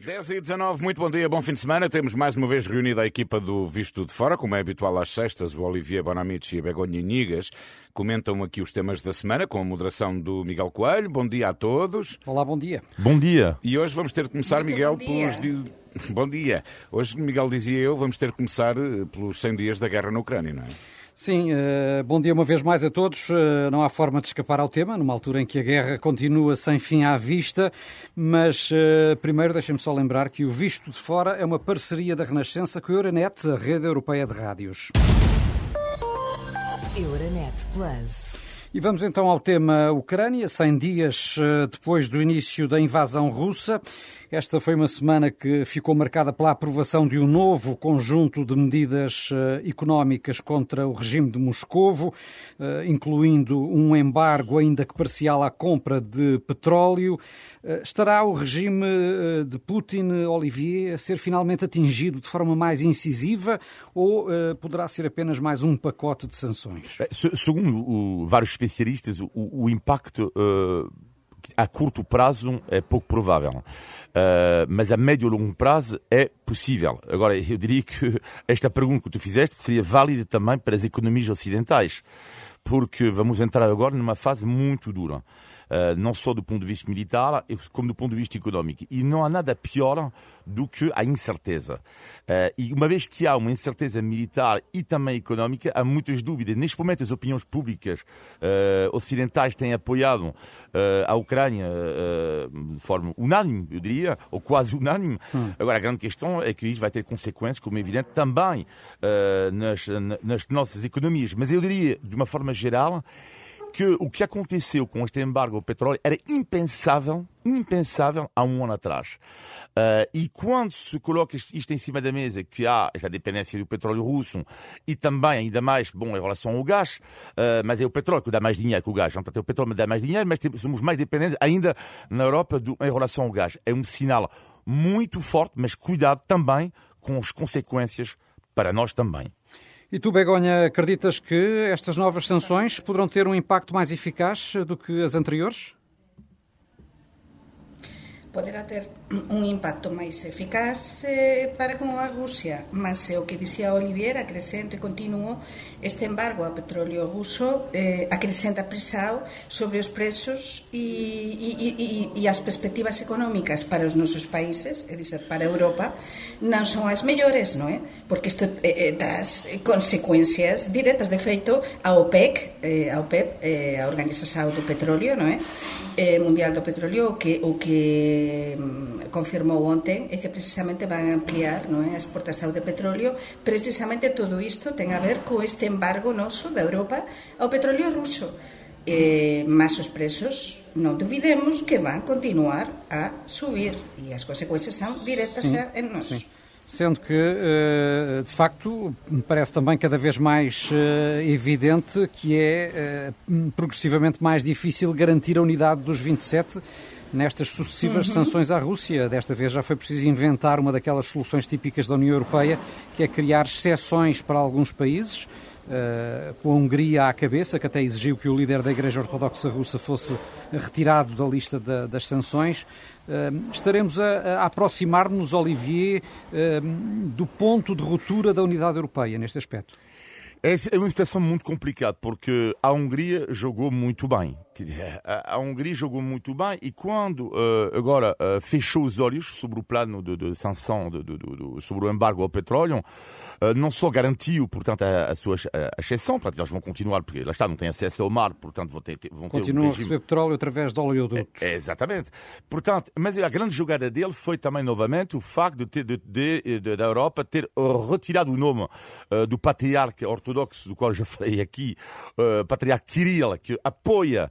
10 e 19, muito bom dia, bom fim de semana. Temos mais uma vez reunida a equipa do Visto de Fora, como é habitual às sextas, o Olivier Bonamici e a Begonha Nigas comentam aqui os temas da semana com a moderação do Miguel Coelho. Bom dia a todos. Olá, bom dia. Bom dia. E hoje vamos ter de começar, Muito Miguel, pelos. Bom dia. Hoje, Miguel dizia eu, vamos ter de começar eh, pelos 100 dias da guerra na Ucrânia, não é? Sim, eh, bom dia uma vez mais a todos. Eh, não há forma de escapar ao tema, numa altura em que a guerra continua sem fim à vista. Mas eh, primeiro deixem-me só lembrar que o Visto de Fora é uma parceria da Renascença com a Euronet, a rede europeia de rádios. Euronet Plus. E vamos então ao tema Ucrânia, 100 dias eh, depois do início da invasão russa. Esta foi uma semana que ficou marcada pela aprovação de um novo conjunto de medidas eh, económicas contra o regime de Moscovo, eh, incluindo um embargo, ainda que parcial, à compra de petróleo. Estará o regime de Putin, Olivier, a ser finalmente atingido de forma mais incisiva ou poderá ser apenas mais um pacote de sanções? Se- Segundo vários especialistas, o, o impacto eh, a curto prazo é pouco provável, Eh, mas a médio e longo prazo é possível. Agora, eu diria que esta pergunta que tu fizeste seria válida também para as economias ocidentais, porque vamos entrar agora numa fase muito dura. Uh, não só do ponto de vista militar, como do ponto de vista económico. E não há nada pior do que a incerteza. Uh, e uma vez que há uma incerteza militar e também económica, há muitas dúvidas. Neste momento, as opiniões públicas uh, ocidentais têm apoiado uh, a Ucrânia de forma unânime, eu diria, ou quase unânime. Agora, a grande questão é que isto vai ter consequências, como é evidente, também nas, nas nossas economias. Mas eu diria, de uma forma geral, que o que aconteceu com este embargo ao petróleo era impensável, impensável há um ano atrás. Uh, e quando se coloca isto em cima da mesa, que há esta dependência do petróleo russo e também, ainda mais, bom, em relação ao gás, uh, mas é o petróleo que dá mais dinheiro que o gás. Portanto, é o petróleo dá mais dinheiro, mas somos mais dependentes ainda na Europa do, em relação ao gás. É um sinal muito forte, mas cuidado também com as consequências para nós também. E tu, Begonha, acreditas que estas novas sanções poderão ter um impacto mais eficaz do que as anteriores? poderá ter un impacto máis eficaz eh, para con a Rusia, mas eh, o que dicía Olivier, acrecente e continuo, este embargo a petróleo ruso eh, acrecenta presión sobre os prezos e, e, e, e as perspectivas económicas para os nosos países, é dizer, para a Europa, non son as mellores, non é? Porque isto eh, eh tras consecuencias directas, de feito, a OPEC, eh, a OPEP, eh, a Organización do Petróleo, non é? Eh, Mundial do Petróleo, o que, o que mm, confirmou ontem é que precisamente van ampliar non é, a exportación de petróleo. Precisamente todo isto ten a ver co este embargo noso da Europa ao petróleo ruso. Eh, mas os preços non duvidemos que van continuar a subir e as consecuencias são diretas xa en nós. Sim. Sendo que, eh, de facto, me parece também cada vez mais eh, evidente que é eh, progressivamente mais difícil garantir a unidade dos 27 nestas sucessivas sanções à Rússia. Desta vez já foi preciso inventar uma daquelas soluções típicas da União Europeia, que é criar exceções para alguns países. Uh, com a Hungria à cabeça, que até exigiu que o líder da Igreja Ortodoxa Russa fosse retirado da lista da- das sanções. Uh, estaremos a, a aproximar-nos, Olivier, uh, do ponto de ruptura da unidade europeia neste aspecto. É é uma situação muito complicada porque a Hungria jogou muito bem. A a Hungria jogou muito bem e quando eh, agora eh, fechou os olhos sobre o plano de, de sanção, de, de- de- sobre o embargo ao petróleo, eh, não só garantiu, portanto, a, a sua exceção, portanto, eles vão continuar, porque lá está, não têm acesso ao mar, portanto, vão ter, vão ter um Continuam a regime receber petróleo através de oleodutos. é, exatamente. Portanto, mas a grande jogada dele foi também novamente o facto de, ter, de, da Europa ter retirado o nome do patriarca ortodoxo, do qual já falei aqui, patriarca Kirill, que apoia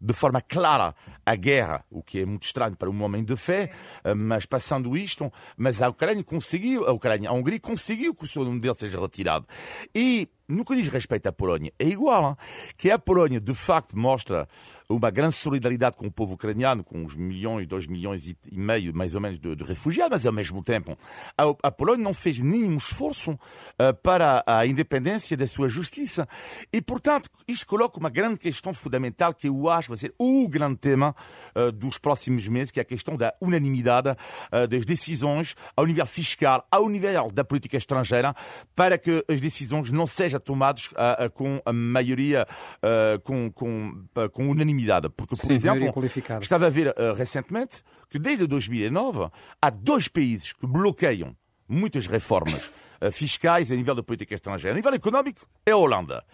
de forma clara a guerra, o que é muito estranho para um homem de fé, uh, mas passando isto, mas a Ucrânia conseguiu, a Ucrânia, a Hungria conseguiu que o seu nome dele seja retirado. E no que diz respeito à Polónia, é igual, hein? que a Polónia de facto mostra uma grande solidariedade com o povo ucraniano, com os milhões, dois milhões e meio, mais ou menos, de, de refugiados, mas ao mesmo tempo a, a Polónia não fez nenhum esforço eh, para a independência da sua justiça. E, portanto, isto coloca uma grande questão fundamental que eu acho acho que vai ser o grande tema uh, dos próximos meses, que é a questão da unanimidade uh, das decisões ao nível fiscal, ao nível da política estrangeira, para que as decisões não sejam tomadas uh, com a maioria, com, com, com unanimidade. Porque, por Sim, exemplo, estava a ver recentemente que desde 2009 há dois países que bloqueiam muitas reformas fiscais a nível da política estrangeira. A nível económico é a Holanda.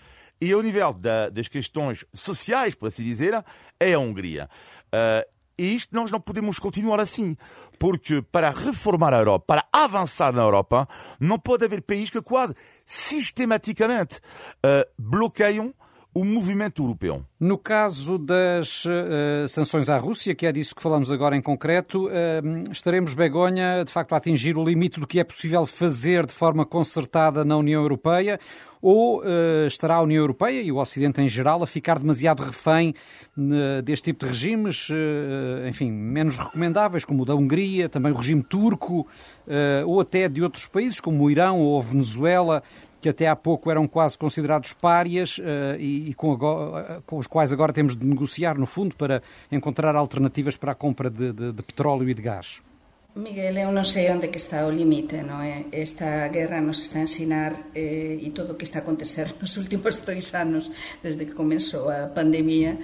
E ao nível da, das questões sociais, por assim dizer, é a Hungria. Uh, e isto nós não podemos continuar assim, porque para reformar a Europa, para avançar na Europa, não pode haver países que quase sistematicamente uh, bloqueiam o movimento europeu. No caso das uh, sanções à Rússia, que é disso que falamos agora em concreto, uh, estaremos, Begonha, de facto, a atingir o limite do que é possível fazer de forma concertada na União Europeia? Ou uh, estará a União Europeia e o Ocidente em geral a ficar demasiado refém deste tipo de regimes, enfim, menos recomendáveis, como o da Hungria, também o regime turco, ou até de outros países, como o Irão ou a Venezuela? que até há pouco eram quase considerados párias uh, e, e com, agora, com, os quais agora temos de negociar, no fundo, para encontrar alternativas para a compra de, de, de petróleo e de gás? Miguel, eu non sei onde que está o límite, non é? Esta guerra nos está a ensinar eh, e todo o que está a acontecer nos últimos dois anos, desde que comenzou a pandemia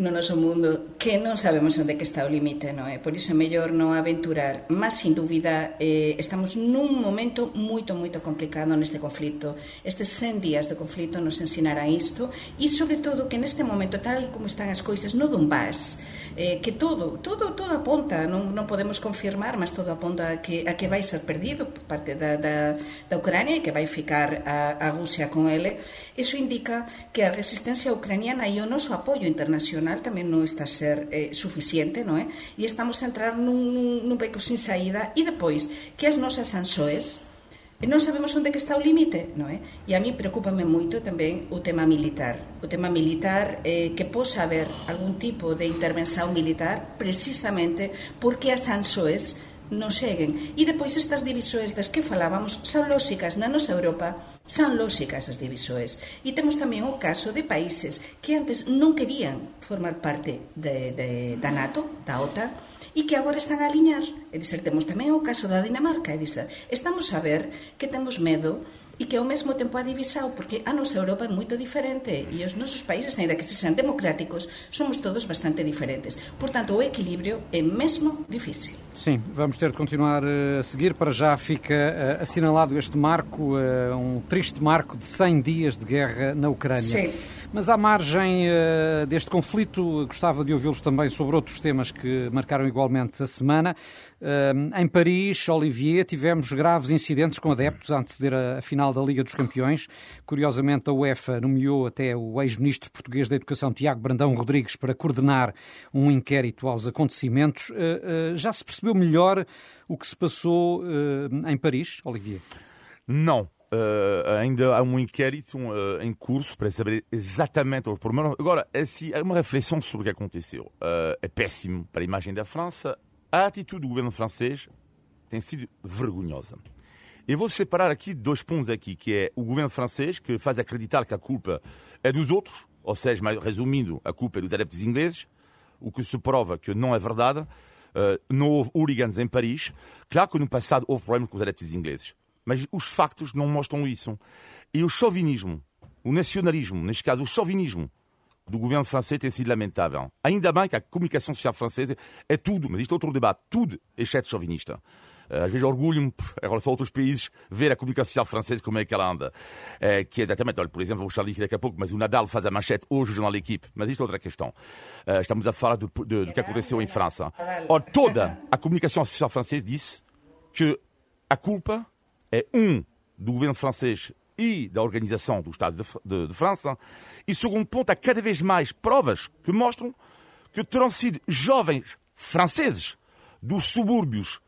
no noso mundo, que non sabemos onde que está o límite, non é? Eh? Por iso é mellor non aventurar, mas sin dúbida eh, estamos nun momento moito, moito complicado neste conflito. Estes 100 días de conflito nos ensinará isto e sobre todo que neste momento tal como están as coisas no Donbass, eh, que todo, todo, todo aponta, non, non podemos confirmar, mas todo aponta a que, a que vai ser perdido por parte da, da, da Ucrania e que vai ficar a, a Rusia con ele, iso indica que a resistencia ucraniana e o noso apoio internacional tamén non está a ser eh, suficiente, non é? E estamos a entrar nun, nun beco sin saída e depois que as nosas sansoes non sabemos onde que está o limite, non é? E a mí preocupame moito tamén o tema militar. O tema militar eh, que posa haber algún tipo de intervención militar precisamente porque as sansoes non seguen. E depois estas divisoes das que falábamos son lóxicas na nosa Europa, son lóxicas as divisoes. E temos tamén o caso de países que antes non querían formar parte de, de, da NATO, da OTAN, e que agora están a aliñar. E dizer, temos tamén o caso da Dinamarca, e dizer, estamos a ver que temos medo e que ao mesmo tempo a divisao, porque a nosa Europa é moito diferente e os nosos países, ainda que se sean democráticos, somos todos bastante diferentes. Por tanto, o equilibrio é mesmo difícil. Sim, vamos ter de continuar eh, a seguir. Para já fica eh, assinalado este marco, eh, um triste marco de 100 dias de guerra na Ucrânia. Sim. Mas à margem uh, deste conflito, gostava de ouvi-los também sobre outros temas que marcaram igualmente a semana. Uh, em Paris, Olivier, tivemos graves incidentes com adeptos a anteceder a, a final da Liga dos Campeões. Curiosamente, a UEFA nomeou até o ex-ministro português da Educação, Tiago Brandão Rodrigues, para coordenar um inquérito aos acontecimentos. Uh, já se percebeu melhor o que se passou em Paris, Olivier? Não. Uh, ainda há um inquérito uh, em curso para saber exatamente o problema. Agora, assim, uma reflexão sobre o que aconteceu. Uh, é péssimo para a imagem da França. A atitude do governo francês tem sido vergonhosa. Eu vou separar aqui dois pontos aqui, que é o governo francês, que faz acreditar que a culpa é dos outros, ou seja, resumindo, a culpa é dos adeptos ingleses, o que se prova que não é verdade. não houve hooligans em Paris. Claro que no passado houve problemas com os adeptos ingleses mas os factos não mostram isso. E o chauvinismo, o nacionalismo, neste caso o chauvinismo do governo francês tem sido lamentável. Ainda bem que a comunicação social francesa é tudo, mas isto é outro debate, tudo exceto chauvinista. Eh, às vezes orgulho-me, em relação a outros países, ver a comunicação social francesa como é que ela anda. É, que é exatamente, olha, por exemplo, vou falar daqui a pouco, mas o Nadal faz a manchete hoje no jornal Equipe. Mas isto é outra questão. É, estamos a falar do, do que aconteceu em França. Ora, toda a comunicação social francesa disse que a culpa é um do governo francês e da organização do Estado de, de, de França. E segundo ponto, há cada vez mais provas que mostram que terão sido jovens franceses dos subúrbios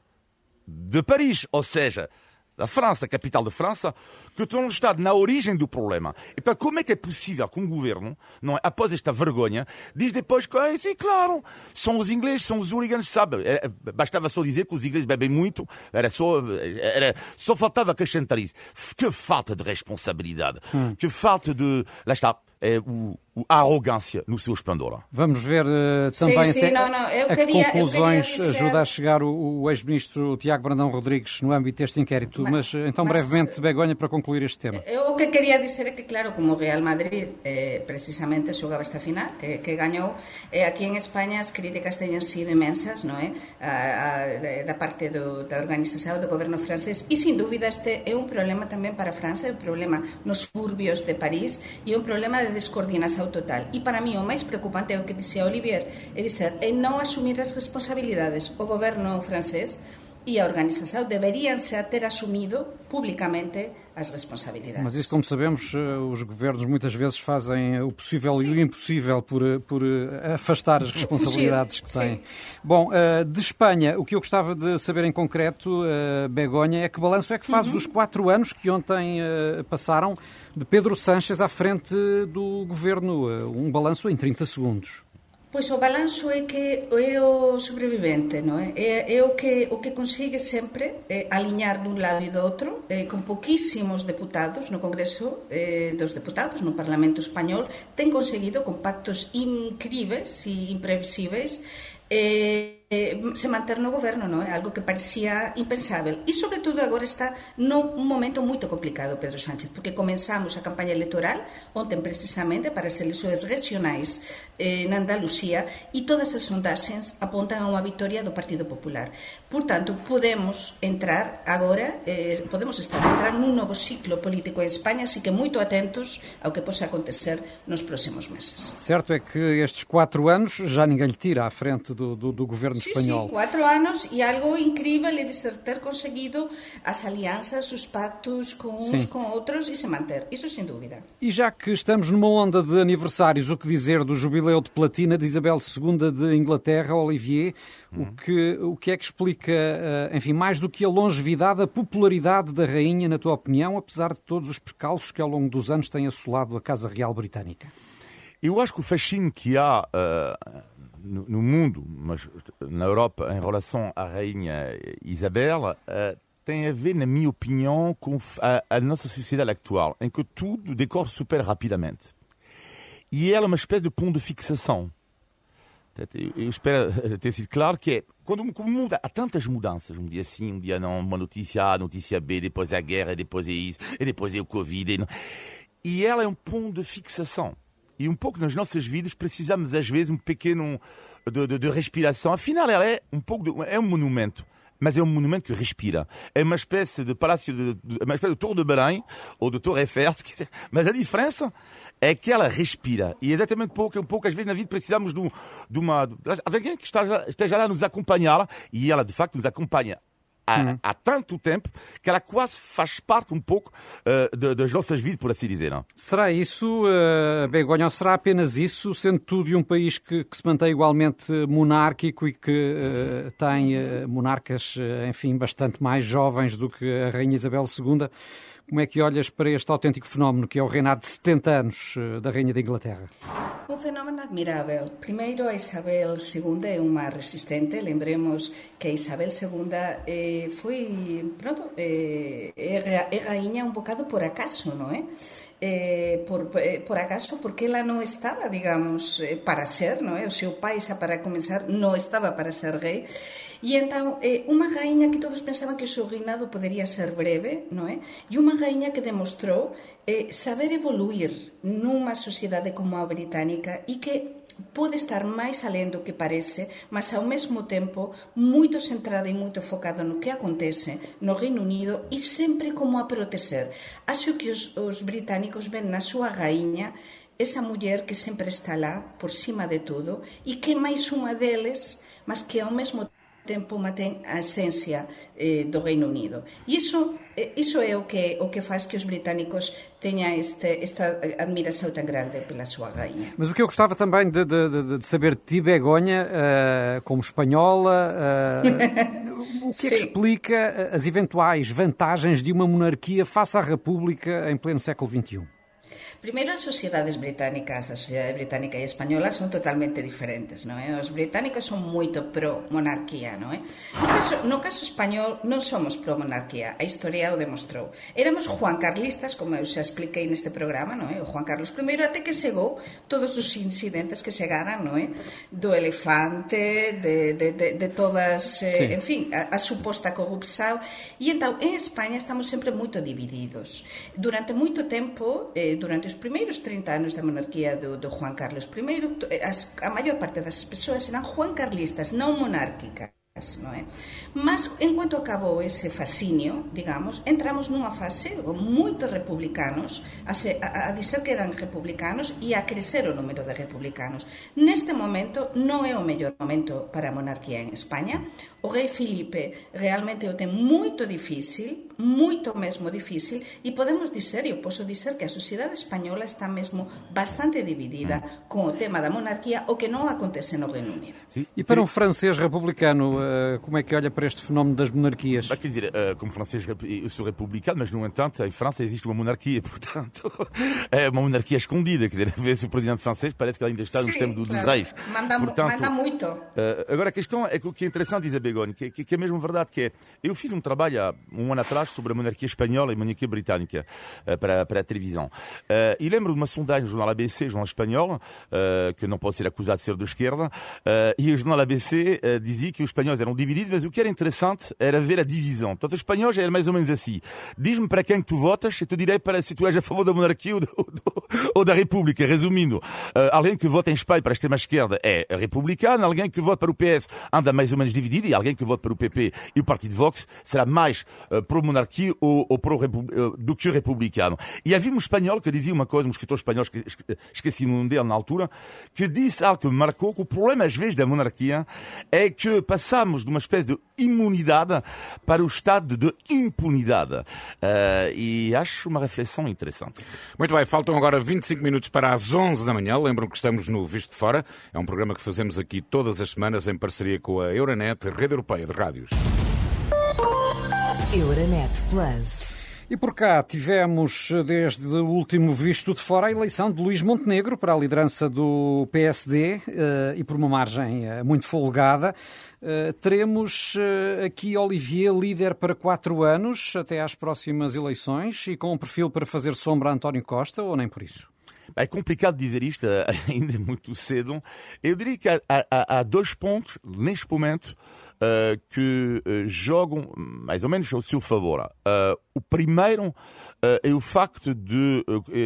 de Paris, ou seja, da França, capital da França, que estão estado na origem do problema. E para como é que é possível que um governo, não é, após esta vergonha, diz depois que, ah, sim, claro, são os ingleses, são os hooligans, sabe? É, bastava só dizer que os ingleses bebem muito, era só, era, só faltava acrescentar isso. Que falta de responsabilidade, hum. que falta de, lá está, é, o, a arrogância no seu esplendor. Vamos ver uh, também sim, sim, até não, não. a queria, que conclusões dizer... ajuda a chegar o, o ex-ministro Tiago Brandão Rodrigues no âmbito deste inquérito. Mas, mas então, mas, brevemente, Begonha, para concluir concluir este tema. Eh, eu o que quería dizer é que, claro, como o Real Madrid eh, precisamente xogaba esta final, que, que gañou, eh, aquí en España as críticas teñen sido imensas, non é? A, a, da parte do, da organización do goberno francés, e sin dúbida este é un problema tamén para França, é un problema nos suburbios de París, e un problema de descoordinación total. E para mí o máis preocupante é o que dixía Olivier, é dizer, é non asumir as responsabilidades. O goberno francés e a organização deveriam se ter assumido publicamente as responsabilidades. Mas isso, como sabemos, eh, os governos muitas vezes fazem o possível Sim. e o impossível por, eh, por eh, afastar as responsabilidades que têm. Sim. Bom, de Espanha, o que eu gostava de saber em concreto, Begonha, é que balanço é que faz uhum. dos quatro anos que ontem passaram de Pedro Sánchez à frente do governo? Um balanço em 30 segundos. Pois o balanço é que é o sobrevivente, non é? É, é o, que, o que consigue sempre é, aliñar dun lado e do outro, é, con poquísimos deputados no Congreso é, dos Deputados, no Parlamento Español, ten conseguido con pactos incríveis e imprevisíveis, eh, se manter no goberno, non é? Algo que parecía impensável. E, sobre todo, agora está num momento moito complicado, Pedro Sánchez, porque comenzamos a campaña electoral ontem precisamente para as eleições regionais eh, na Andalucía e todas as sondaxes apontan a unha victoria do Partido Popular. Por tanto, podemos entrar agora, eh, podemos estar a entrar nun novo ciclo político en España, así que moito atentos ao que possa acontecer nos próximos meses. Certo é que estes quatro anos já ninguém lhe tira à frente do, do, do governo sí, espanhol. Sí, quatro anos e algo incrível é de ser ter conseguido as alianças, os pactos com uns, Sim. com outros e se manter. Isso sem dúvida. E já que estamos numa onda de aniversários, o que dizer do jubileu de platina de Isabel II de Inglaterra, Olivier, uhum. o, que, o que é que explica, eh, enfim, mais do que a longevidade, a popularidade da rainha, na tua opinião, apesar de todos os percalços que ao longo dos anos têm assolado a Casa Real Britânica? Eu acho que o fascínio que há uh, no, no, mundo, mas na Europa, em relação à Rainha Isabel, uh, tem a ver, na minha opinião, com a, a, nossa sociedade atual, em que tudo decorre super rapidamente. E ela é uma espécie de ponto de fixação. Eu espero ter sido claro que é, quando o mundo há tantas mudanças, um dia sim, um dia não, uma notícia A, notícia B, depois é a guerra, depois é isso, e depois é o Covid. E, e ela é um ponto de fixação. E um pouco nas nossas vidas precisamos, às vezes, um pequeno de, de, de respiração. Afinal, ela é um pouco de, é um monumento mas é um monumento que respira. É uma espécie de palácio, de, de, uma espécie de Torre de Belém ou de Torre Eiffel. Mas a diferença é que ela respira. E é exatamente pouco, um pouco, às vezes na vida precisamos de, um, de uma. de alguém que esteja, esteja lá a nos acompanhar e ela de facto nos acompanha há, uhum. há, tanto tempo que ela quase faz parte um pouco uh, de, das nossas vidas, por assim dizer. Não? Será isso, uh, Begonha, ou será apenas isso, sendo tudo de um país que, que se mantém igualmente monárquico e que uh, tem monarcas, enfim, bastante mais jovens do que a Rainha Isabel II? Como é que olhas para este autêntico fenómeno que é o reinado de 70 anos da Rainha da Inglaterra? Un fenómeno admirável. Primeiro, Isabel II é unha resistente. Lembremos que Isabel II eh, foi, pronto, eh, é, rainha un bocado por acaso, non é? Eh, por, eh, por acaso, porque ela non estaba, digamos, eh, para ser, non é? O seu pai, xa para comenzar, non estaba para ser rei. E entón, eh, unha rainha que todos pensaban que o seu reinado podería ser breve, non é? E unha rainha que demostrou eh, saber evoluir nunha sociedade como a británica e que pode estar máis alén do que parece, mas ao mesmo tempo moito centrada e moito focada no que acontece no Reino Unido e sempre como a proteger. Acho que os, os británicos ven na súa gaiña esa muller que sempre está lá por cima de todo e que máis unha deles mas que ao mesmo tempo mantén a esencia eh, do Reino Unido. E iso, eh, iso é o que, o que faz que os británicos tenha este, esta admiração tão grande pela sua rainha. Mas o que eu gostava também de, de, de saber de ti, Begonha, uh, como espanhola, uh, o que é que explica as eventuais vantagens de uma monarquia face à República em pleno século XXI? Primeiro, as sociedades británicas, a sociedade británica e española son totalmente diferentes, non é? Os británicos son moito pro monarquía, non é? No caso, no caso español non somos pro monarquía, a historia o demostrou. Éramos Juan Carlistas, como eu xa expliquei neste programa, non é? O Juan Carlos I até que chegou todos os incidentes que chegaran, non é? Do elefante, de, de, de, de todas, eh, sí. en fin, a, a suposta corrupción. E entón, en España estamos sempre moito divididos. Durante moito tempo, eh, durante os primeiros 30 anos da monarquía do, do Juan Carlos I, eh, as, a maior parte das persoas eran Juan Carlistas, non monárquicas. É? Mas, en cuanto acabou ese fascinio, digamos, entramos nunha fase moitos republicanos a, se, a, a dizer que eran republicanos e a crecer o número de republicanos. Neste momento non é o mellor momento para a monarquía en España. O rei Filipe realmente o ten moito difícil, moito mesmo difícil e podemos dizer, eu posso dizer que a sociedade española está mesmo bastante dividida mm. con o tema da monarquía o que non acontece no Reino Unido. E para um francês republicano, eh, como é que olha para este fenómeno das monarquias? Bah, quer dizer, uh, como francês eu sou republicano, mas no entanto em França existe uma monarquia, portanto é uma monarquia escondida, quer dizer, vê-se o presidente francês parece que ele ainda está nos tempos claro. dos reis. Manda, portanto, manda muito. Uh, agora a questão é que o que é interessante, diz que, que, que é mesmo verdade, que é, eu fiz um trabalho há um ano atrás sobre a monarquia espanhola e a monarquia britânica uh, para, para a televisão. Uh, e lembro de uma sondagem no jornal ABC, jornal espanhol, uh, que não pode ser acusado de ser de esquerda, e o jornal ABC dizia que os espanhóis eram divididos, mas o que era interessante era ver a divisão. Portanto, os espanhóis eram mais ou menos assim. Diz-me para quem tu votas e te direi para se tu és a favor da monarquia ou, do, ou da república. Resumindo, alguém que vota em Espanha para a extrema-esquerda é republicano, alguém que vota para o PS anda mais ou menos dividido, e alguém que vota para o PP e o partido Vox será mais pro-monarquia ou ou, pro, do que republicano. E havia um espanhol que dizia uma coisa, um escritor espanhol, esqueci-me dele na altura, que disse algo que me marcou, que o problema às vezes da monarquia é que passamos de uma espécie de imunidade para o estado de impunidade. Uh, e acho uma reflexão interessante. Muito bem, faltam agora 25 minutos para as 11 da manhã. Lembram que estamos no Visto de Fora. É um programa que fazemos aqui todas as semanas em parceria com a Euronet, Rede Europeia de Rádios. Euronet Plus. E por cá tivemos, desde o último visto de fora, a eleição de Luís Montenegro para a liderança do PSD eh, e por uma margem eh, muito folgada. Eh, teremos aqui Olivier líder para quatro anos, até às próximas eleições, e com um perfil para fazer sombra a António Costa, ou nem por isso? É complicado dizer isto, ainda é muito cedo. Eu diria que há, há, há dois pontos, neste momento, uh, que uh, jogam mais ou menos ao seu favor. Uh, o primeiro é o facto de,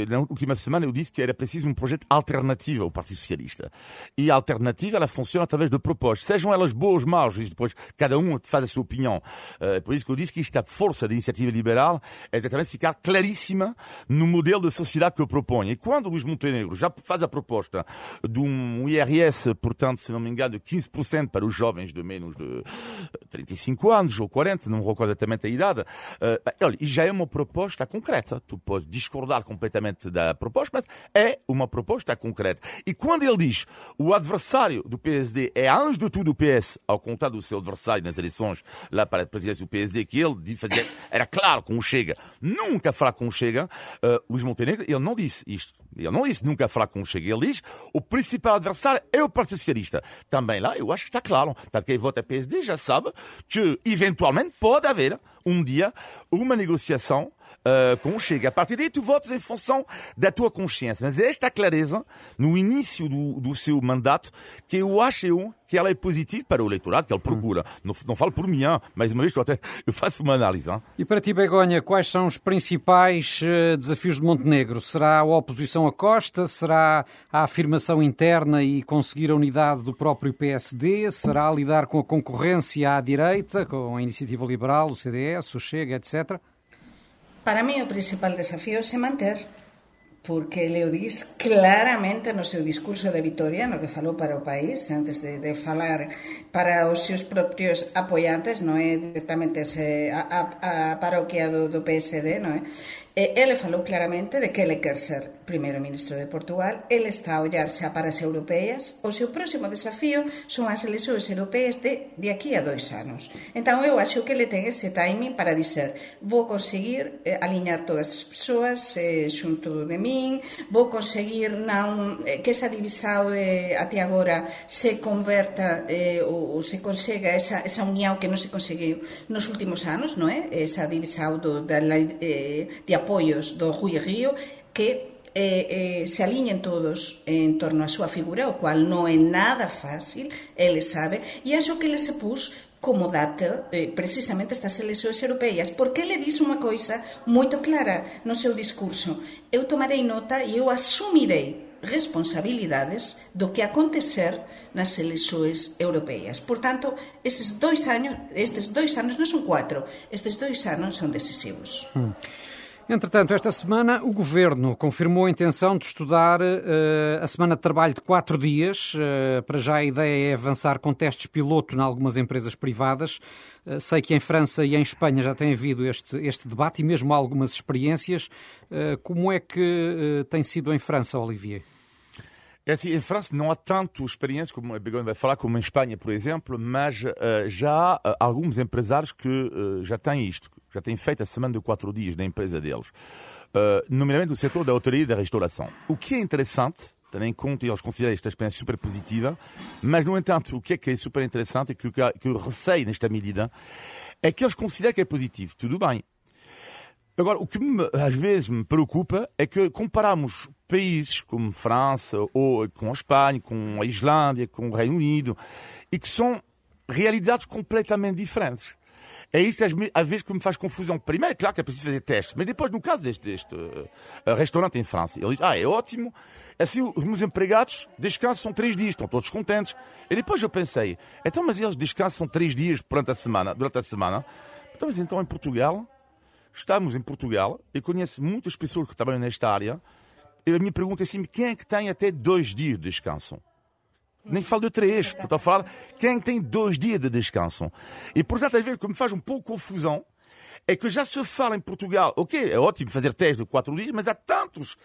na última semana eu disse que era preciso um projeto alternativo ao Partido Socialista. E a alternativa, ela funciona através de propostas, sejam elas boas ou maus, depois cada um faz a sua opinião. É por isso que eu disse que esta força da iniciativa liberal é exatamente ficar claríssima no modelo de sociedade que eu proponho. E quando Luís Montenegro já faz a proposta de um IRS, portanto, se não me engano, de 15% para os jovens de menos de 35 anos ou 40, não me recordo exatamente a idade. Uh, olha, e já é uma proposta concreta. Tu podes discordar completamente da proposta, mas é uma proposta concreta. E quando ele diz o adversário do PSD é, antes de tudo, o PS, ao contrário do seu adversário nas eleições lá para a presidência do PSD, que ele fazia, era claro com o Chega, nunca falar com o Chega, uh, Luís Montenegro, ele não disse isto. Ele não disse nunca falar com o Chega. Ele diz o principal adversário é o Partido Socialista. Também lá, eu acho que está claro. Portanto, quem vota PSD já sabe que, eventualmente, pode haver um dia uma negociação uh, com o Chega. A partir daí, tu votas em função da tua consciência. Mas é esta clareza, no início do, do seu mandato, que eu acho eu, que ela é positiva para o eleitorado, que ele procura. Hum. Não, não falo por mim, mais uma vez eu, até, eu faço uma análise. Hein? E para ti, Begonha, quais são os principais uh, desafios de Montenegro? Será a oposição a Costa? Será a afirmação interna e conseguir a unidade do próprio PSD? Será lidar com a concorrência à direita, com a Iniciativa Liberal, o CDS, o Chega, etc.? Para mí o principal desafío é manter porque Leodis claramente no seu discurso de Vitoria, no que falou para o país, antes de, de falar para os seus propios apoiantes, non é directamente ese, a, a, a paroquia do, do PSD, non é? Eh, e ele falou claramente de que ele quer ser primeiro ministro de Portugal, ele está a ollar xa para as europeas, o seu próximo desafío son as eleições europeas de, de aquí a dois anos. Entón eu acho que ele ten ese timing para dizer vou conseguir eh, aliñar todas as persoas eh, xunto de min, vou conseguir non, eh, que esa divisao de, eh, até agora se converta eh, ou, ou se consega esa, esa unión que non se conseguiu nos últimos anos, non é? Esa divisao do, da, eh, de apoios do Rui Río que eh, eh, se aliñen todos en torno á súa figura, o cual non é nada fácil, ele sabe, e acho que ele se pus como data eh, precisamente estas eleccións europeas, porque ele diz unha coisa moito clara no seu discurso. Eu tomarei nota e eu asumirei responsabilidades do que acontecer nas eleccións europeas. Por tanto, estes dois anos, estes dois anos non son cuatro, estes dois anos son decisivos. Mm. Entretanto, esta semana o Governo confirmou a intenção de estudar uh, a semana de trabalho de quatro dias. Uh, para já a ideia é avançar com testes piloto em algumas empresas privadas. Uh, sei que em França e em Espanha já tem havido este, este debate e mesmo algumas experiências. como é que tem sido em França, Olivier? É assim, em França não há tanto experiência, como a Begonha vai falar, como em Espanha, por exemplo, mas uh, já há alguns empresários que uh, já têm isto, já têm feito a semana de quatro dias na empresa deles, nomeadamente no setor da hotelaria e da restauração. O que é interessante, tendo em conta, e eles consideram esta experiência super positiva, mas, no entanto, o que é que é super interessante que, que eu receio nesta medida é que eles consideram que é positivo. Tudo bem, Agora, o que me, às vezes me preocupa é que comparamos países como França ou com a Espanha, com a Islândia, com o Reino Unido, e que são realidades completamente diferentes. É isto às vezes que me faz confusão. Primeiro, é claro que é preciso fazer testes, mas depois, no caso deste, deste uh, restaurante em França, ele diz: Ah, é ótimo, assim os meus empregados descansam três dias, estão todos contentes. E depois eu pensei: então, mas eles descansam três dias durante a semana, durante a semana. Então, mas então em Portugal Estamos em Portugal, eu conheço muitas pessoas que trabalham nesta área, e a minha pergunta é assim, quem é que tem até dois dias de descanso? Nem falo de três, estou a falar quem tem dois dias de descanso. E, portanto, às vezes, o que me faz um pouco confusão é que já se fala em Portugal, ok, é ótimo fazer teste de quatro dias, mas há tantos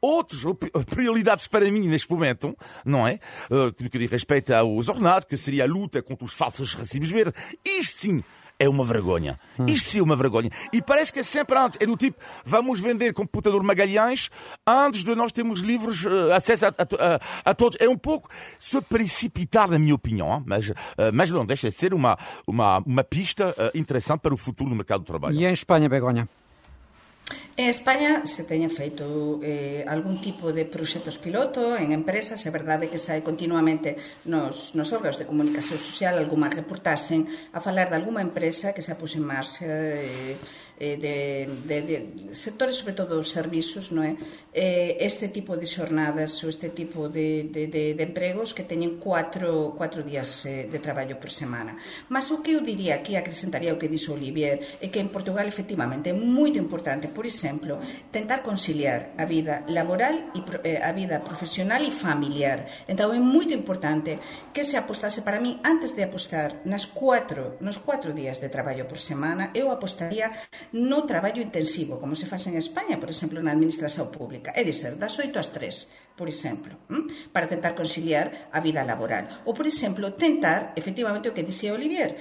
outros prioridades para mim neste momento, não é? Uh, que, que diz respeito aos ordenados, que seria a luta contra os falsos recibos verdes. Isto sim é uma vergonha. Hum. Isto sim é uma vergonha. E parece que é sempre antes. É do tipo, vamos vender computador Magalhães antes de nós termos livros, uh, acesso a, a, a, todos. É um pouco se precipitar, na minha opinião, mas, uh, mas não deixa de ser uma, uma, uma pista uh, interessante para o futuro do mercado do trabalho. E em Espanha, Begonha? En España se teñen feito eh, algún tipo de proxectos piloto en empresas, é verdade que sai continuamente nos, nos órganos de comunicación social alguma reportasen a falar de alguma empresa que se apuse en marcha eh, de, de, de sectores, sobre todo os servizos, non é? Eh, este tipo de xornadas ou este tipo de, de, de, de empregos que teñen cuatro, cuatro días eh, de traballo por semana. Mas o que eu diría aquí, acrescentaría o que dixo Olivier, é que en Portugal efectivamente é moito importante, por exemplo, tentar conciliar a vida laboral e eh, a vida profesional e familiar. Entón é moito importante que se apostase para mí antes de apostar nas cuatro, nos cuatro días de traballo por semana, eu apostaría no traballo intensivo, como se faz en España, por exemplo, na administración pública. É dizer, das 8 ás 3, por exemplo, para tentar conciliar a vida laboral. Ou, por exemplo, tentar, efectivamente, o que dixía Olivier,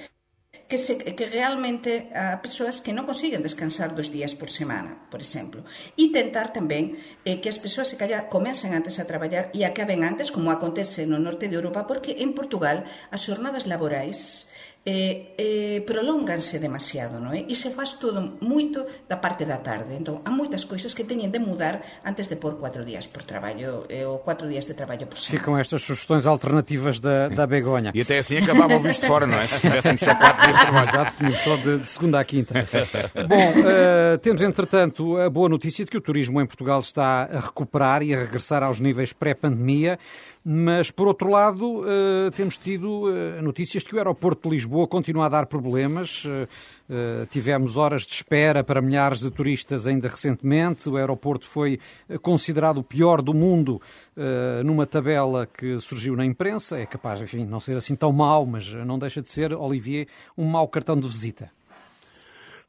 que, se, que realmente a persoas que non consiguen descansar dos días por semana, por exemplo. E tentar tamén eh, que as persoas se calla comecen antes a traballar e acaben antes, como acontece no norte de Europa, porque en Portugal as jornadas laborais eh, eh, prolonganse demasiado, non é? E se faz todo moito da parte da tarde. Entón, há moitas coisas que teñen de mudar antes de pôr cuatro días por traballo, eh, ou cuatro días de traballo por semana. Ficam estas sugestões alternativas da, da Begonha. E até assim acabava o visto fora, não é? Se tivéssemos só quatro dias de trabalho. Exato, tínhamos só de, de, segunda à quinta. Bom, uh, temos entretanto a boa notícia de que o turismo em Portugal está a recuperar e a regressar aos níveis pré-pandemia. Mas, por outro lado, uh, temos tido uh, notícias de que o aeroporto de Lisboa continua a dar problemas. Uh, tivemos horas de espera para milhares de turistas ainda recentemente. O aeroporto foi considerado o pior do mundo numa tabela que surgiu na imprensa. É capaz, enfim, não ser assim tão mau, mas não deixa de ser, Olivier, um mau cartão de visita.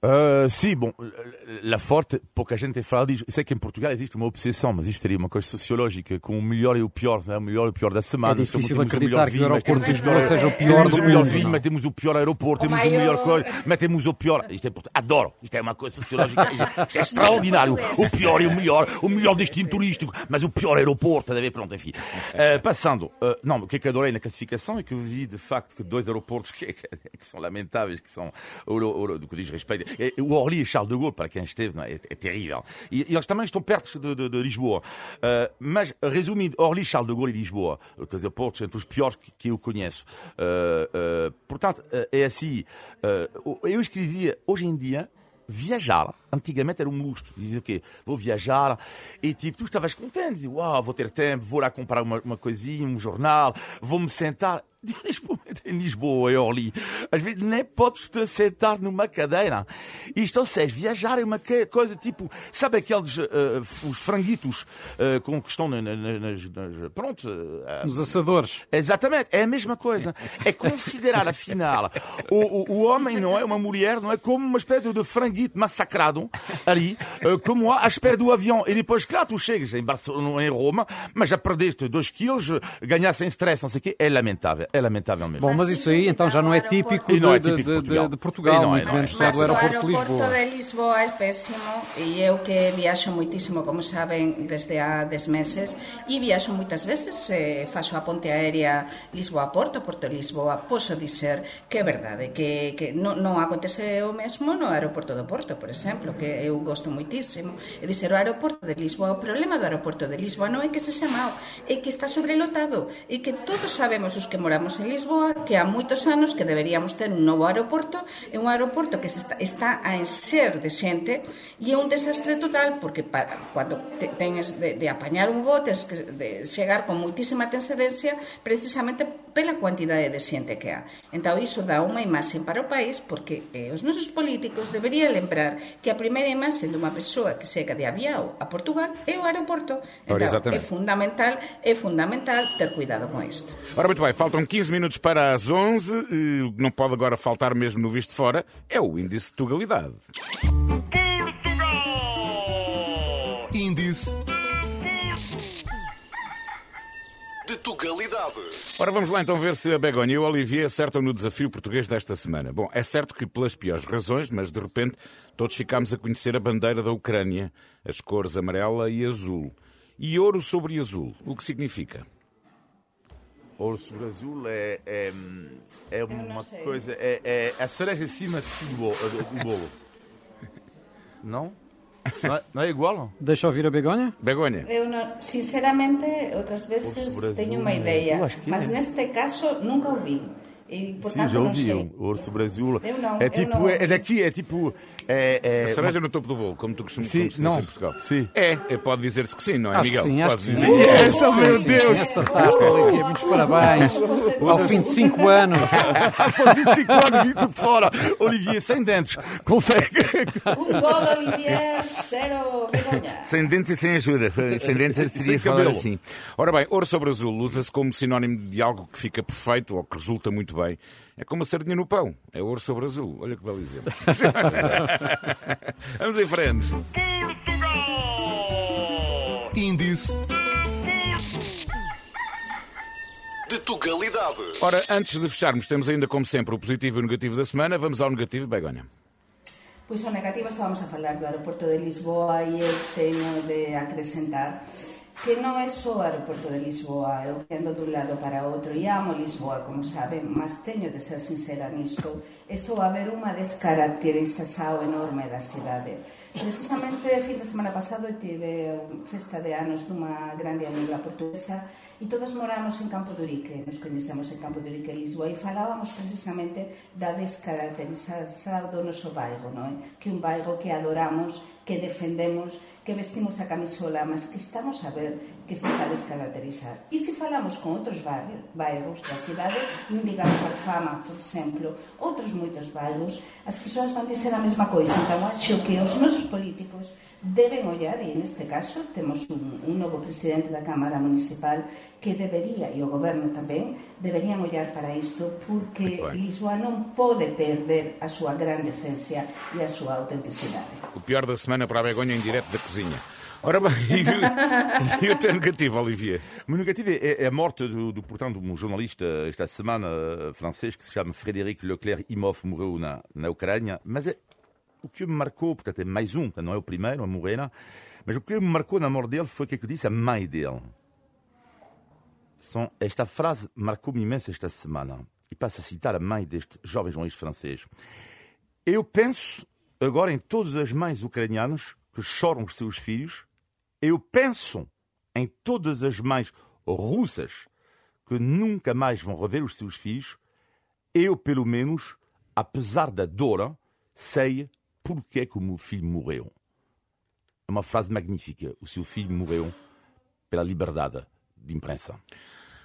Uh, sim, bom, lá forte, pouca gente fala disso. Sei que em Portugal existe uma obsessão, mas isto seria uma coisa sociológica, com o melhor e o pior, né? o melhor e o pior da semana. É difícil acreditar o que o aeroporto de Lisboa seja o pior temos do o melhor mundo. vinho, mas temos o pior aeroporto, temos o melhor coisa, mas temos o pior. Isto é Portugal. Adoro. Isto é uma coisa sociológica. Isto é extraordinário. O pior e o melhor, o melhor destino turístico, mas o pior aeroporto, deve pronto, enfim. Uh, passando, uh, não, o que é que adorei na classificação é que eu vi de facto que dois aeroportos que, que são lamentáveis, que são o, o, do que diz respeito, o Orly e Charles de Gaulle, para quem esteve, não é, é, terrível. E, eles também estão perto de, de, de Lisboa. Uh, mas, resumindo, Orly, Charles de Gaulle e Lisboa, os aeroportos entre os piores que, que eu conheço. Uh, uh, portanto, é assim, eu escrevia, hoje em dia, viajar. Antigamente era um luxo. Dizia o quê? Vou viajar. E tipo, tu estavas contente. Dizia, uau, vou ter tempo, vou lá comprar uma, uma coisinha, um jornal, vou-me sentar. Em Lisboa, eu ali. Às vezes nem podes te sentar numa cadeira. Isto, ou seja, viajar é uma coisa tipo. Sabe aqueles. eh, os franguitos eh, com que estão na- na- na- nas. nas- pronto. eh, Nos assadores. Exatamente, é a mesma coisa. É considerar, afinal, o, o, o homem não é uma mulher, não é como uma espécie de franguito massacrado ali, como à espera do avião. E depois, claro, tu chegas em Barcelona, em Roma, mas já perdeste 2 quilos, ganhaste sem stress, não sei o quê. É lamentável, é lamentável mesmo. Bom, mas isso aí então já não é típico E de, não é de- típico de de- Portugal. de Portugal, E não é, muito não é. menos só Mas do o aeroporto de aeroporto Lisboa. de Lisboa é péssimo e eu que viaxo moitísimo, como saben, desde há 10 meses e viaxo moitas veces, eh, faxo a ponte aérea Lisboa-Porto, Porto-Lisboa, posso dizer que é verdade, que, que non, non acontece o mesmo no aeroporto do Porto, por exemplo, que eu gosto moitísimo. É dizer, o aeroporto de Lisboa, o problema do aeroporto de Lisboa non é que se xa mau, é que está sobrelotado e que todos sabemos os que moramos en Lisboa que há moitos anos que deberíamos ter un novo aeroporto é un aeroporto que se está, está a encher de xente e é un desastre total porque para, cando te, tenes de, de apañar un voo tens que de chegar con moitísima tensedencia precisamente pela cuantidade de xente que há entón iso dá unha imaxe para o país porque eh, os nosos políticos deberían lembrar que a primeira imaxe dunha persoa que chega de Aviao a Portugal é o aeroporto. Exatamente. é fundamental é fundamental ter cuidado con isto. Ora, muito bem, faltam 15 minutos para as 11. eh, O que não pode agora faltar mesmo no visto fora é o índice de tugalidade. Índice de Tugalidade. Ora, vamos lá então ver se a Begonha e o Olivier acertam no desafio português desta semana. Bom, é certo que pelas piores razões, mas de repente todos ficámos a conhecer a bandeira da Ucrânia, as cores amarela e azul. E ouro sobre azul, o que significa? Ouro sobre azul é, é, é não uma sei. coisa. É, é a cereja em cima do bolo. Do bolo. Não? Não é, não é igual? Deixa ouvir a Begonha? Begonha? Eu non, sinceramente, outras Ouro sobre teño azul, unha ideia, eu acho que mas é. neste caso nunca o vi. E, Sim, portanto, já non ouvi. sei. o Ouro sobre azul. Eu não, é eu tipo, não. é, é daqui, é tipo. É, é, A cereja no topo do bolo, como tu costumas Sim, como não. em Portugal. Sim. É, é, pode dizer-se que sim, não é, Acho Miguel? que sim, acho Pode que sim. dizer Yes, Sim, oh, meu sim, Deus! sim, Acertaste, Olivier, muitos parabéns. Ao fim de 5 anos. Foi 25 anos, vi tudo fora. Olivier, sem dentes, consegue. Un gol, Olivier, Begoña. Sem dentes e sem ajuda. Sem dentes seria Sem falar cabelo. assim. Ora bem, ouro sobre azul usa-se como sinónimo de algo que fica perfeito ou que resulta muito bem. É como a sardinha no pão. É ouro sobre azul. Olha que belo exemplo. Vamos em frente. Índice de Tugalidade. Ora, antes de fecharmos, temos ainda, como sempre, o positivo e o negativo da semana. Vamos ao negativo, Begonha. Pois o negativo estábamos a falar do aeroporto de Lisboa e eu teño de acrescentar que non é só o aeroporto de Lisboa, eu tendo dun lado para outro e amo Lisboa, como saben, mas teño de ser sincera nisto, estou a ver unha descaracterización enorme da cidade. Precisamente, fin de semana pasado, tive festa de anos dunha grande amiga portuguesa e todas moramos en Campo de Urique, nos coñecemos en Campo de Urique, Lisboa, e falábamos precisamente da descaracterización do noso bairro, non é? que un bairro que adoramos, que defendemos, que vestimos a camisola, mas que estamos a ver que se está a descaracterizar. E se falamos con outros barrios, bairros da cidade, indigamos a fama, por exemplo, outros moitos bairros, as persoas van dizer a mesma coisa. Então, acho que os nosos políticos deben ollar, e neste caso temos un, un novo presidente da Cámara Municipal que debería, e o goberno tamén, deberían ollar para isto porque Lisboa non pode perder a súa grande esencia e a súa autenticidade. O pior da semana para a Begonha em direto da cozinha. Ora bem, e o, teu negativo, Olivier? O meu negativo é, é a morte do, do, portanto, um jornalista esta semana uh, francês que se chama Frédéric Leclerc Imhoff, morreu na, na Ucrânia, mas é, o que me marcou, portanto é mais um, não é o primeiro a morrer, mas o que me marcou na morte dele foi o que, é disse a mãe dele. São, esta frase marcou-me imenso esta semana. E passo a citar a mãe deste jovem jornalista francês. Eu penso agora em todas as mães ucranianas que choram os seus filhos. Eu penso em todas as mães russas que nunca mais vão rever os seus filhos. Eu, pelo menos, apesar da dor, sei porque é que o meu filho morreu. É uma frase magnífica. O seu filho morreu pela liberdade de imprensa.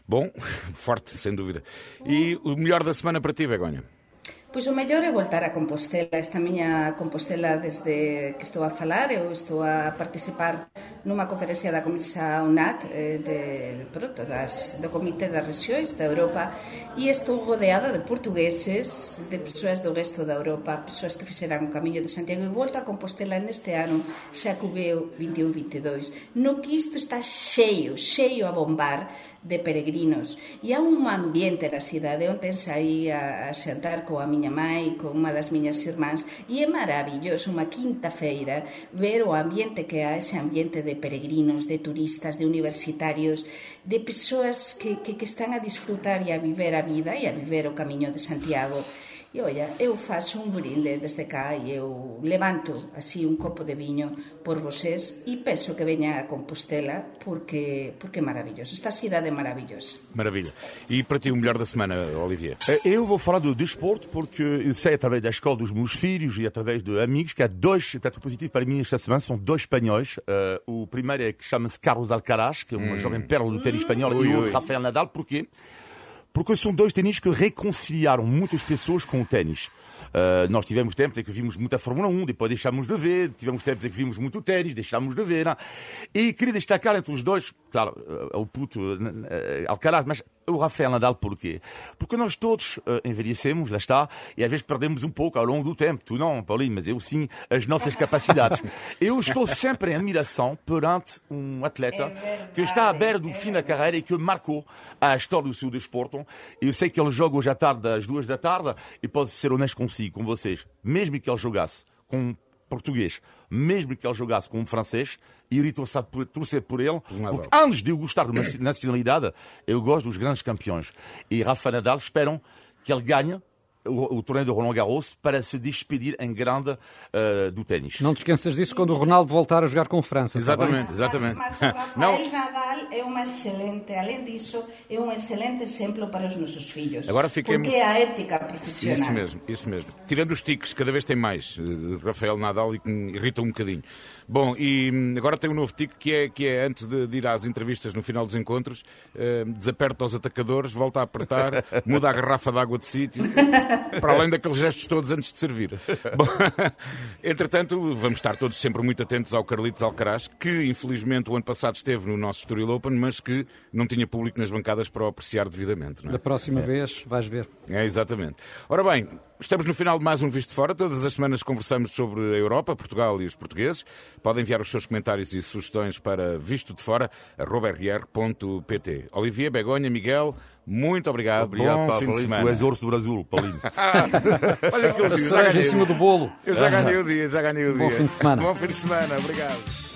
Bom, forte, sem dúvida. E o melhor da semana para ti, Begonha? Pois o mellor é voltar a Compostela, esta miña Compostela desde que estou a falar, eu estou a participar nunha conferencia da Comisa UNAT, eh, de, pronto, das, do Comité das Regiões da Europa e estou rodeada de portugueses, de persoas do resto da Europa, persoas que fixeran o camiño de Santiago e volto a Compostela neste ano xa cubeu 21-22, no que isto está cheio, cheio a bombar de peregrinos. E há un ambiente na cidade onde saí a, a xantar coa miña mãe con unha das miñas irmáns e é maravilloso unha quinta feira ver o ambiente que há ese ambiente de peregrinos, de turistas, de universitarios de persoas que, que, que están a disfrutar e a viver a vida e a viver o camiño de Santiago. E olha, eu faço un brinde desde cá e eu levanto así un copo de viño por vocês e peço que veña a Compostela porque, porque é maravilhoso. Esta cidade é maravilhosa. Maravilha. E para ti o melhor da semana, Olivier? Eu vou falar do desporto porque eu sei através da escola dos meus filhos e através de amigos que há dois, portanto, positivo para mim esta semana são dois espanhóis. Uh, o primeiro é que chama-se Carlos Alcaraz, que é uma hum. jovem pérola do tênis espanhol, ui, e o outro Rafael Nadal. Porquê? Porque são dois ténis que reconciliaram muitas pessoas com o ténis. Uh, nós tivemos tempo em que vimos muita Fórmula 1, depois deixámos de ver, tivemos tempo em que vimos muito ténis, deixámos de ver. Não? E queria destacar entre os dois, claro, uh, o puto uh, Alcaraz, mas o Rafael Nadal porquê? Porque nós todos envelhecemos, lá está, e às vezes perdemos um pouco ao longo do tempo. Tu não, Paulinho, mas eu sim, as nossas capacidades. eu estou sempre em admiração perante um atleta é que está à beira do é fim da carreira e que marcou a história do seu desporto. Eu sei que ele joga hoje à tarde, às duas da tarde, e pode ser honesto consigo, com vocês. Mesmo que ele jogasse com português, mesmo que ele jogasse com um francês, iria torcer por, torcer por ele, porque antes de eu gostar de nacionalidade, eu gosto dos grandes campeões. E Rafa Nadal esperam que ele ganhe o, o torneio do Roland Garros para se despedir em grande uh, do ténis. Não te esqueças disso quando o Ronaldo voltar a jogar com França. Exatamente, tá exatamente. Mas, mas o Rafael Nadal é uma excelente, além disso, é um excelente exemplo para os nossos filhos. Agora fiquemos... Porque é a ética profissional. Isso mesmo, isso mesmo. Tirando os tiques, cada vez tem mais. Uh, Rafael Nadal e que me irrita um bocadinho. Bom, e hum, agora tem um novo tique que é, que é antes de, de ir às entrevistas no final dos encontros, uh, desaperta os atacadores, volta a apertar, muda a garrafa de água de sítio, para além daqueles gestos todos antes de servir. Bom, entretanto, vamos estar todos sempre muito atentos ao Carlitos Alcaraz, que infelizmente o ano passado esteve no nosso Estoril Open, mas que não tinha público nas bancadas para o apreciar devidamente. É? Da próxima é. vez vais ver. É, exatamente. Ora bem, Estamos no final de mais um Visto Fora. Todas as semanas conversamos sobre a Europa, Portugal e os portugueses. Podem enviar os seus comentários e sugestões para vistodefora.rr.pt. Olivier, Begonha, Miguel, muito obrigado. Obrigado, Bom fim Paulinho. de semana. Tu és ouro do Brasil, Paulinho. Olha que eu já ganhei em cima do bolo. Eu já ganhei o dia, já ganhei o dia. Bom fim de semana. Bom fim de semana, obrigado.